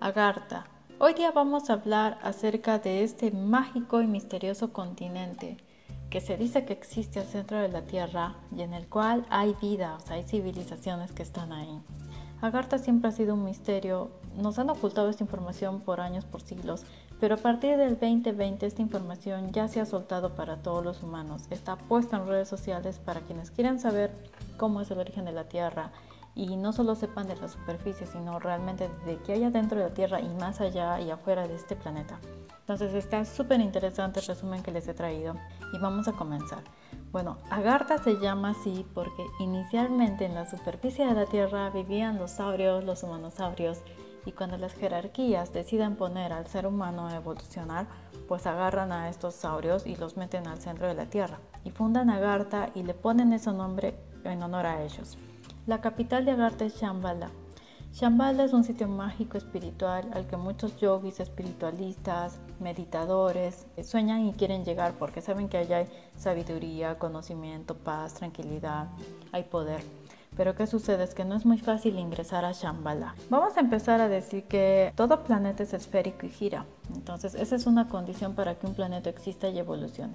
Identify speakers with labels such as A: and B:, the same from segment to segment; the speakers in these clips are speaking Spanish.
A: Agartha. Hoy día vamos a hablar acerca de este mágico y misterioso continente que se dice que existe al centro de la Tierra y en el cual hay vida, o sea, hay civilizaciones que están ahí. Agartha siempre ha sido un misterio, nos han ocultado esta información por años, por siglos, pero a partir del 2020 esta información ya se ha soltado para todos los humanos, está puesta en redes sociales para quienes quieran saber cómo es el origen de la Tierra, y no solo sepan de la superficie, sino realmente de qué hay adentro de la Tierra y más allá y afuera de este planeta. Entonces está súper interesante el resumen que les he traído y vamos a comenzar. Bueno, Agartha se llama así porque inicialmente en la superficie de la Tierra vivían los saurios, los humanosaurios y cuando las jerarquías deciden poner al ser humano a evolucionar, pues agarran a estos saurios y los meten al centro de la Tierra y fundan Agartha y le ponen ese nombre en honor a ellos. La capital de Agartha es Shambhala. Shambhala es un sitio mágico espiritual al que muchos yogis espiritualistas, meditadores sueñan y quieren llegar porque saben que allá hay sabiduría, conocimiento, paz, tranquilidad, hay poder. Pero ¿qué sucede? Es que no es muy fácil ingresar a Shambhala. Vamos a empezar a decir que todo planeta es esférico y gira. Entonces esa es una condición para que un planeta exista y evolucione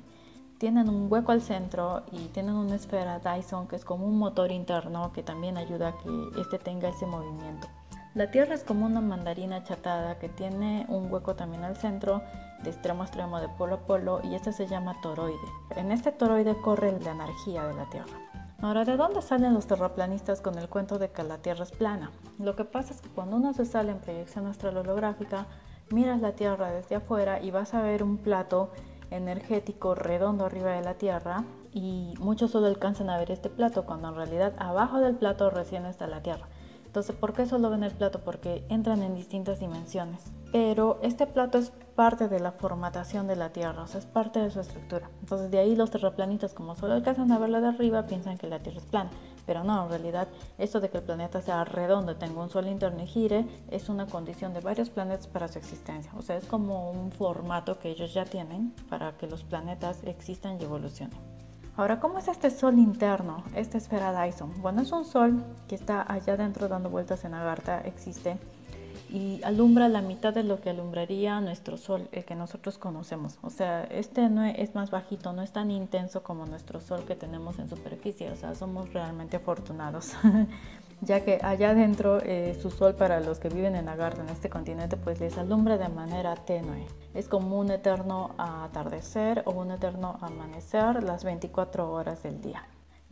A: tienen un hueco al centro y tienen una esfera Dyson que es como un motor interno que también ayuda a que este tenga ese movimiento. La Tierra es como una mandarina achatada que tiene un hueco también al centro, de extremo a extremo, de polo a polo, y este se llama toroide. En este toroide corre la energía de la Tierra. Ahora, ¿de dónde salen los terraplanistas con el cuento de que la Tierra es plana? Lo que pasa es que cuando uno se sale en proyección astral holográfica, miras la Tierra desde afuera y vas a ver un plato energético redondo arriba de la Tierra y muchos solo alcanzan a ver este plato cuando en realidad abajo del plato recién está la Tierra. Entonces, ¿por qué solo ven el plato? Porque entran en distintas dimensiones. Pero este plato es parte de la formatación de la Tierra, o sea, es parte de su estructura. Entonces, de ahí los terraplanistas, como solo alcanzan a verla de arriba, piensan que la Tierra es plana. Pero no, en realidad, esto de que el planeta sea redondo, tenga un sol interno y gire, es una condición de varios planetas para su existencia. O sea, es como un formato que ellos ya tienen para que los planetas existan y evolucionen. Ahora, ¿cómo es este sol interno, esta esfera Dyson? Bueno, es un sol que está allá adentro dando vueltas en Agartha, existe y alumbra la mitad de lo que alumbraría nuestro sol, el que nosotros conocemos. O sea, este no es más bajito, no es tan intenso como nuestro sol que tenemos en superficie. O sea, somos realmente afortunados. ya que allá adentro eh, su sol para los que viven en Agartha, en este continente, pues les alumbra de manera tenue. Es como un eterno atardecer o un eterno amanecer las 24 horas del día.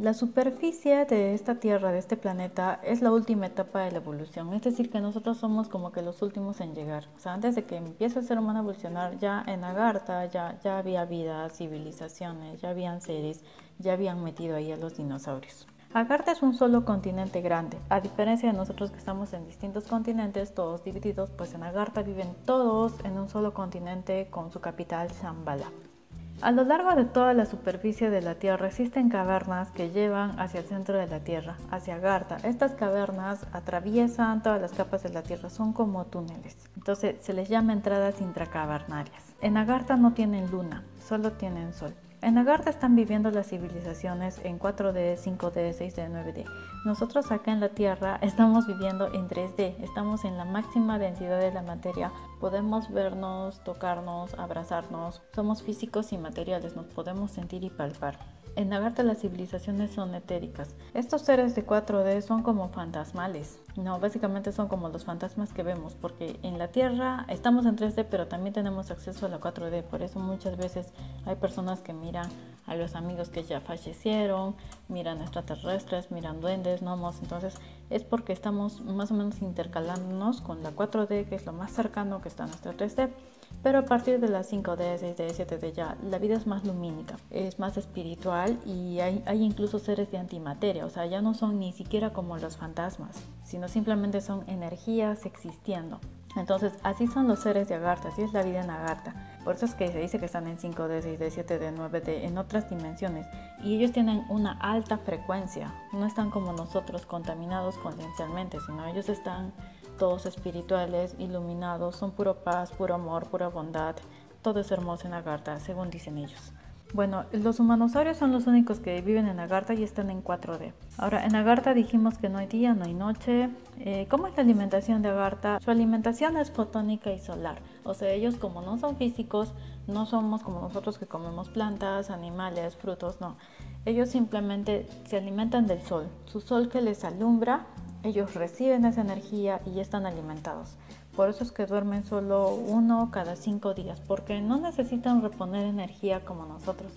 A: La superficie de esta Tierra, de este planeta, es la última etapa de la evolución. Es decir, que nosotros somos como que los últimos en llegar. O sea, antes de que empiece el ser humano a evolucionar, ya en Agartha ya, ya había vida, civilizaciones, ya habían seres, ya habían metido ahí a los dinosaurios. Agartha es un solo continente grande. A diferencia de nosotros que estamos en distintos continentes, todos divididos, pues en Agartha viven todos en un solo continente con su capital Shambhala. A lo largo de toda la superficie de la Tierra existen cavernas que llevan hacia el centro de la Tierra, hacia Agartha. Estas cavernas atraviesan todas las capas de la Tierra, son como túneles. Entonces se les llama entradas intracavernarias. En Agartha no tienen luna, solo tienen sol. En Agartha están viviendo las civilizaciones en 4D, 5D, 6D, 9D. Nosotros acá en la Tierra estamos viviendo en 3D, estamos en la máxima densidad de la materia. Podemos vernos, tocarnos, abrazarnos, somos físicos y materiales, nos podemos sentir y palpar. En Agartha las civilizaciones son etéricas. Estos seres de 4D son como fantasmales. No, básicamente son como los fantasmas que vemos, porque en la Tierra estamos en 3D, pero también tenemos acceso a la 4D. Por eso muchas veces hay personas que miran a los amigos que ya fallecieron, miran extraterrestres, miran duendes, gnomos. Entonces es porque estamos más o menos intercalándonos con la 4D, que es lo más cercano que está a nuestra 3D. Pero a partir de las 5D, 6D, 7D ya la vida es más lumínica, es más espiritual y hay, incluso seres de antimateria, o sea, ya no son ni siquiera como los fantasmas, sino simplemente son energías existiendo. Entonces, así son los seres de Agartha, así es la vida en Agartha. Por eso es que se dice que están en 5D, 6D, 7D, 9D, en otras dimensiones. Y ellos tienen una alta frecuencia, no están como nosotros contaminados conciencialmente, sino ellos están todos espirituales, iluminados, son puro paz, puro amor, pura bondad. Todo es hermoso en Agartha, según dicen ellos. Bueno, los humanosaurios son los únicos que viven en Agartha y están en 4D. Ahora, en Agartha dijimos que no hay día, no hay noche. Eh, ¿Cómo es la alimentación de Agartha? Su alimentación es fotónica y solar. O sea, ellos como no son físicos, no somos como nosotros que comemos plantas, animales, frutos, no. Ellos simplemente se alimentan del sol. Su sol que les alumbra, ellos reciben esa energía y están alimentados. Por eso es que duermen solo uno cada cinco días, porque no necesitan reponer energía como nosotros.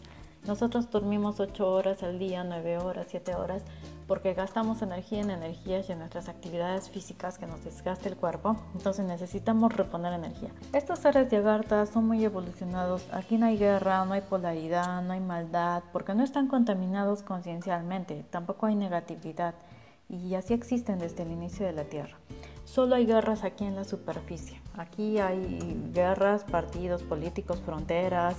A: Nosotros dormimos 8 horas al día, 9 horas, 7 horas, porque gastamos energía en energías y en nuestras actividades físicas que nos desgaste el cuerpo, entonces necesitamos reponer energía. Estos seres de Agartha son muy evolucionados, aquí no hay guerra, no hay polaridad, no hay maldad, porque no están contaminados conciencialmente, tampoco hay negatividad, y así existen desde el inicio de la Tierra. Solo hay guerras aquí en la superficie. Aquí hay guerras, partidos políticos, fronteras,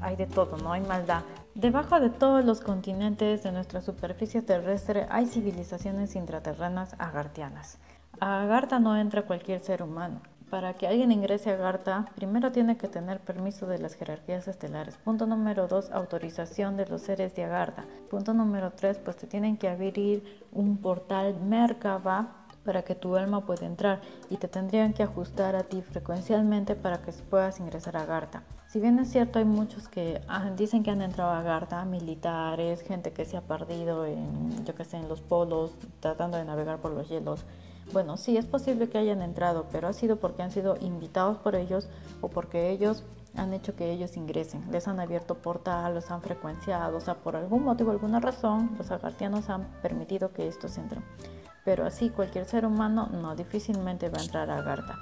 A: hay de todo, no hay maldad. Debajo de todos los continentes de nuestra superficie terrestre hay civilizaciones intraterrenas agartianas. A Agartha no entra cualquier ser humano. Para que alguien ingrese a Agartha, primero tiene que tener permiso de las jerarquías estelares. Punto número 2, autorización de los seres de Agartha. Punto número 3, pues te tienen que abrir un portal Merkaba para que tu alma pueda entrar y te tendrían que ajustar a ti frecuencialmente para que puedas ingresar a Garta. Si bien es cierto, hay muchos que dicen que han entrado a Garta, militares, gente que se ha perdido yo que sé, en los polos, tratando de navegar por los hielos. Bueno, sí, es posible que hayan entrado, pero ha sido porque han sido invitados por ellos o porque ellos han hecho que ellos ingresen. Les han abierto portal, los han frecuenciado, o sea, por algún motivo, alguna razón, los agartianos han permitido que estos entren pero así cualquier ser humano no difícilmente va a entrar a Agartha,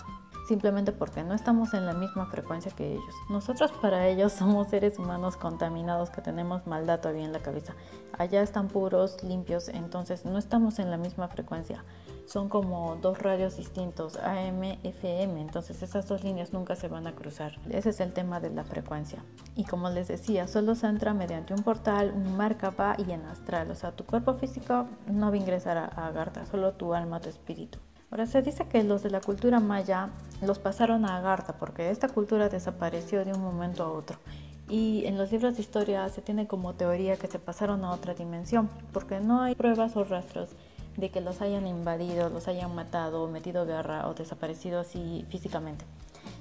A: simplemente porque no estamos en la misma frecuencia que ellos. Nosotros para ellos somos seres humanos contaminados que tenemos maldad todavía en la cabeza. Allá están puros, limpios, entonces no estamos en la misma frecuencia son como dos radios distintos, AM, FM, entonces esas dos líneas nunca se van a cruzar. Ese es el tema de la frecuencia. Y como les decía, solo se entra mediante un portal, un va y en astral, o sea, tu cuerpo físico no va a ingresar a, Agartha, solo tu alma, tu espíritu. Ahora se dice que los de la cultura maya los pasaron a Agartha porque esta cultura desapareció de un momento a otro. Y en los libros de historia se tiene como teoría que se pasaron a otra dimensión, porque no hay pruebas o rastros de que los hayan invadido, los hayan matado, metido guerra o desaparecido así físicamente.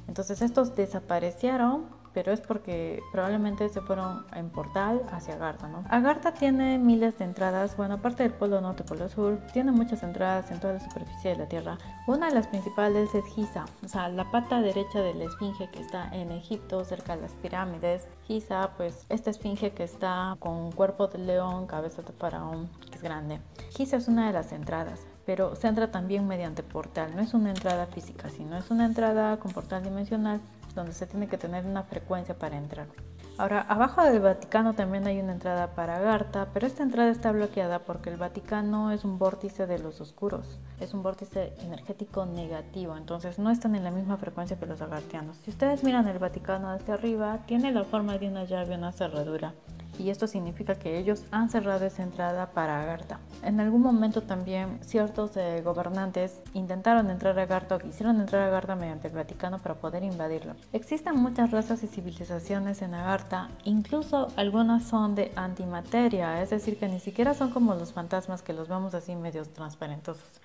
A: Entonces estos desaparecieron pero es porque probablemente se fueron en portal hacia Agartha, ¿no? Agartha tiene miles de entradas, bueno, aparte del polo norte polo sur, tiene muchas entradas en toda la superficie de la Tierra. Una de las principales es Giza, o sea, la pata derecha de la esfinge que está en Egipto, cerca de las pirámides. Giza, pues, esta esfinge que está con cuerpo de león, cabeza de faraón, que es grande. Giza es una de las entradas pero se entra también mediante portal. No es una entrada física, sino es una entrada con portal dimensional donde se tiene que tener una frecuencia para entrar. Ahora, abajo del Vaticano también hay una entrada para Agartha, pero esta entrada está bloqueada porque el Vaticano es un vórtice de los oscuros, es un vórtice energético negativo, entonces no están en la misma frecuencia que los agartianos. Si ustedes miran el Vaticano desde arriba, tiene la forma de una llave, una cerradura y esto significa que ellos han cerrado esa entrada para Agartha. En algún momento también ciertos eh, gobernantes intentaron entrar a Agartha o quisieron entrar a Agartha mediante el Vaticano para poder invadirlo. Existen muchas razas y civilizaciones en Agartha, incluso algunas son de antimateria, es decir, que ni siquiera son como los fantasmas que los vemos así medios transparentosos.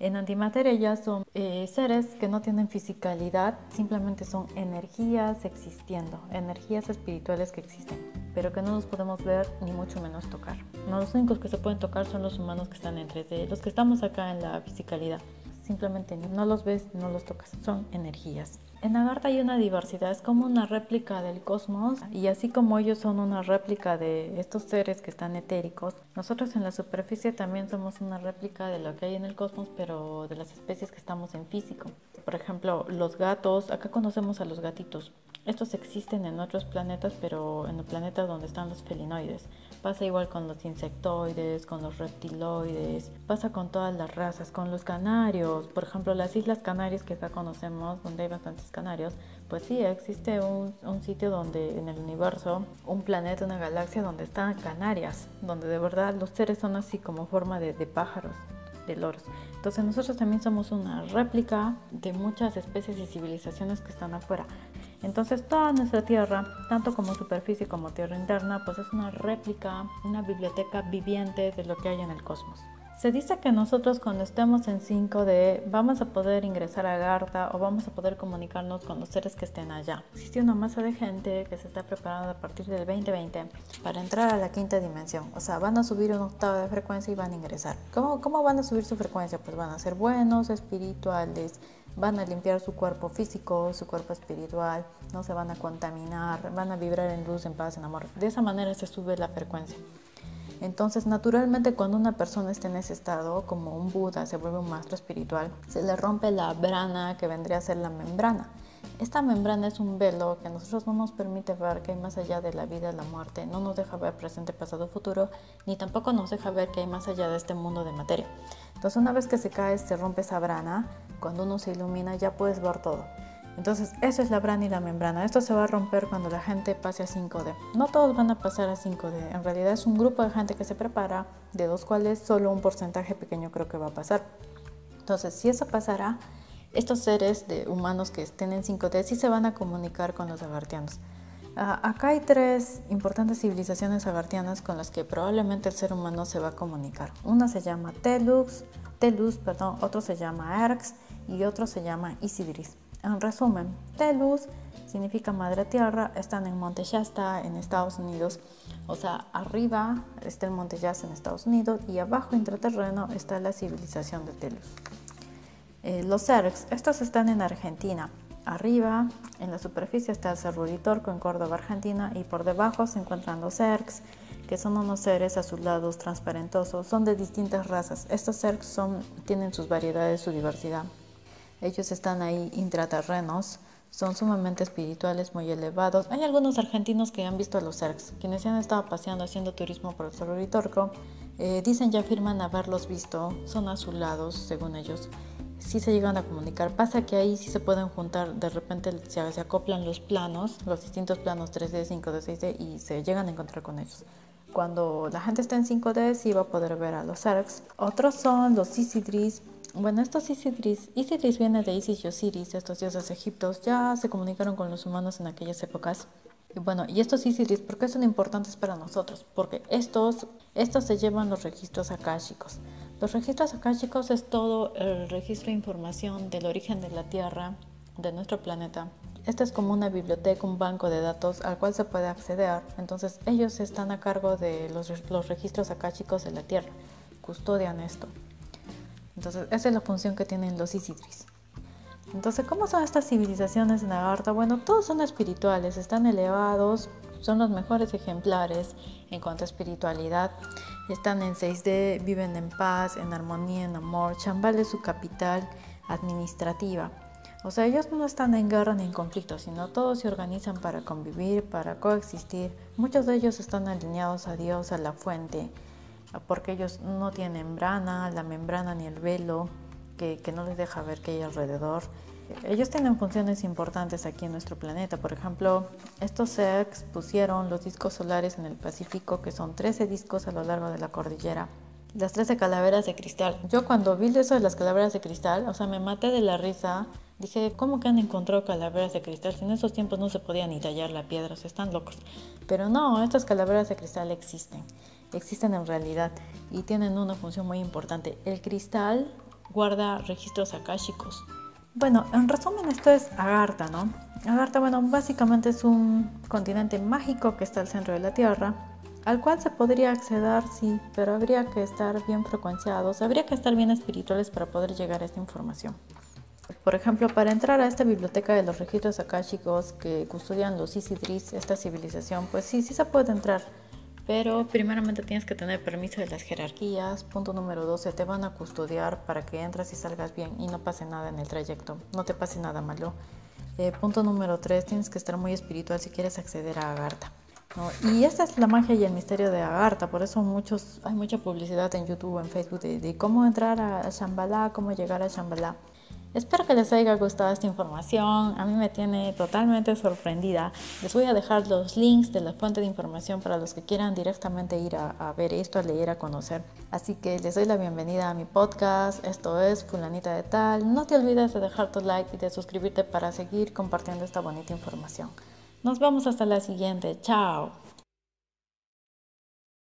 A: En antimateria ya son eh, seres que no tienen fisicalidad, simplemente son energías existiendo, energías espirituales que existen, pero que no los podemos ver ni mucho menos tocar. No, los únicos que se pueden tocar son los humanos que están entre sí, los que estamos acá en la fisicalidad. Simplemente no los ves, no los tocas, son energías. En Agartha hay una diversidad, es como una réplica del cosmos y así como ellos son una réplica de estos seres que están etéricos, nosotros en la superficie también somos una réplica de lo que hay en el cosmos, pero de las especies que estamos en físico. Por ejemplo, los gatos, acá conocemos a los gatitos. Estos existen en otros planetas, pero en el planeta donde están los felinoides. Pasa igual con los insectoides, con los reptiloides, pasa con todas las razas, con los canarios. Por ejemplo, las Islas Canarias que acá conocemos, donde hay bastantes canarios, pues sí, existe un, sitio donde en el universo, un planeta, una galaxia donde están Canarias, donde de verdad los seres son así como forma de, de pájaros de loros. Entonces nosotros también somos una réplica de muchas especies y civilizaciones que están afuera. Entonces toda nuestra tierra, tanto como superficie como tierra interna, pues es una réplica, una biblioteca viviente de lo que hay en el cosmos. Se dice que nosotros cuando estemos en 5D vamos a poder ingresar a Garta o vamos a poder comunicarnos con los seres que estén allá. Existe una masa de gente que se está preparando a partir del 2020 para entrar a la quinta dimensión. O sea, van a subir un octavo de frecuencia y van a ingresar. ¿Cómo, cómo van a subir su frecuencia? Pues van a ser buenos, espirituales, van a limpiar su cuerpo físico, su cuerpo espiritual, no se van a contaminar, van a vibrar en luz, en paz, en amor. De esa manera se sube la frecuencia. Entonces, naturalmente, cuando una persona está en ese estado, como un Buda, se vuelve un maestro espiritual, se le rompe la brana que vendría a ser la membrana. Esta membrana es un velo que a nosotros no nos permite ver que hay más allá de la vida y la muerte, no nos deja ver presente, pasado, futuro, ni tampoco nos deja ver que hay más allá de este mundo de materia. Entonces, una vez que se cae, se rompe esa brana, cuando uno se ilumina ya puedes ver todo. Entonces, eso es la brana y la membrana. Esto se va a romper cuando la gente pase a 5D. No todos van a pasar a 5D. En realidad es un grupo de gente que se prepara, de los cuales solo un porcentaje pequeño creo que va a pasar. Entonces, si eso pasará, estos seres de humanos que estén en 5D sí se van a comunicar con los agartianos. Ah, acá hay tres importantes civilizaciones agartianas con las que probablemente el ser humano se va a comunicar. Una se llama Telux, Telus, perdón, otro se llama Erx y otro se llama Isidris. En resumen, Telus significa Madre Tierra, están en Monte Shasta, en Estados Unidos. O sea, arriba está el Monte Shasta en Estados Unidos y abajo, intraterreno, está la civilización de Telus. Eh, los Zergs, estos están en Argentina. Arriba, en la superficie, está el Cerro Uritorco en Córdoba, Argentina, y por debajo se encuentran los Zergs, que son unos seres azulados, transparentosos, son de distintas razas. Estos son, tienen sus variedades, su diversidad. Ellos están ahí intraterrenos, son sumamente espirituales, muy elevados. Hay algunos argentinos que han visto a los Zergs, quienes han estado paseando haciendo turismo por el Cerro Uritorco. Eh, dicen ya afirman haberlos visto, son azulados según ellos. Sí se llegan a comunicar. Pasa que ahí sí se pueden juntar, de repente se, se acoplan los planos, los distintos planos 3D, 5D, 6D y se llegan a encontrar con ellos. Cuando la gente está en 5D sí va a poder ver a los Zergs. Otros son los Isidris, bueno, estos Isidris, Isidris viene de Isis y Osiris, estos dioses egiptos, ya se comunicaron con los humanos en aquellas épocas. Y bueno, y estos Isidris, ¿por qué son importantes para nosotros? Porque estos, estos se llevan los registros akáshicos. Los registros akáshicos es todo el registro de información del origen de la Tierra, de nuestro planeta. Esta es como una biblioteca, un banco de datos al cual se puede acceder. Entonces ellos están a cargo de los, los registros akáshicos de la Tierra, custodian esto. Entonces, esa es la función que tienen los Isidris. Entonces, ¿cómo son estas civilizaciones en Agartha? Bueno, todos son espirituales, están elevados, son los mejores ejemplares en cuanto a espiritualidad. Están en 6D, viven en paz, en armonía, en amor. Chambal es su capital administrativa. O sea, ellos no están en guerra ni en conflicto, sino todos se organizan para convivir, para coexistir. Muchos de ellos están alineados a Dios, a la fuente, porque ellos no tienen membrana, la membrana ni el velo que, no les deja ver qué hay alrededor. Ellos tienen funciones importantes aquí en nuestro planeta. Por ejemplo, estos se pusieron los discos solares en el Pacífico, que son 13 discos a lo largo de la cordillera. Las 13 calaveras de cristal. Yo cuando vi eso de las calaveras de cristal, o sea, me maté de la risa. Dije, ¿cómo que han encontrado calaveras de cristal? Si en esos tiempos no se podía ni tallar la piedra, o están locos. Pero no, estas calaveras de cristal existen existen en realidad y tienen una función muy importante. El cristal guarda registros akáshicos. Bueno, en resumen esto es Agartha, ¿no? Agartha, bueno, básicamente es un continente mágico que está al centro de la Tierra, al cual se podría acceder, sí, pero habría que estar bien frecuenciados, habría que estar bien espirituales para poder llegar a esta información. Por ejemplo, para entrar a esta biblioteca de los registros akáshicos que custodian los Isidris, esta civilización, pues sí, sí se puede entrar pero primeramente tienes que tener permiso de las jerarquías. Punto número 12, te van a custodiar para que entres y salgas bien y no pase nada en el trayecto, no te pase nada malo. Eh, punto número 3, tienes que estar muy espiritual si quieres acceder a Agartha. Y esta es la magia y el misterio de Agartha, por eso muchos, hay mucha publicidad en YouTube en Facebook de, cómo entrar a Shambhala, cómo llegar a Shambhala. Espero que les haya gustado esta información. A mí me tiene totalmente sorprendida. Les voy a dejar los links de la fuente de información para los que quieran directamente ir a, a, ver esto, a leer, a conocer. Así que les doy la bienvenida a mi podcast. Esto es Fulanita de Tal. No te olvides de dejar tu like y de suscribirte para seguir compartiendo esta bonita información. Nos vemos hasta la siguiente. Chao.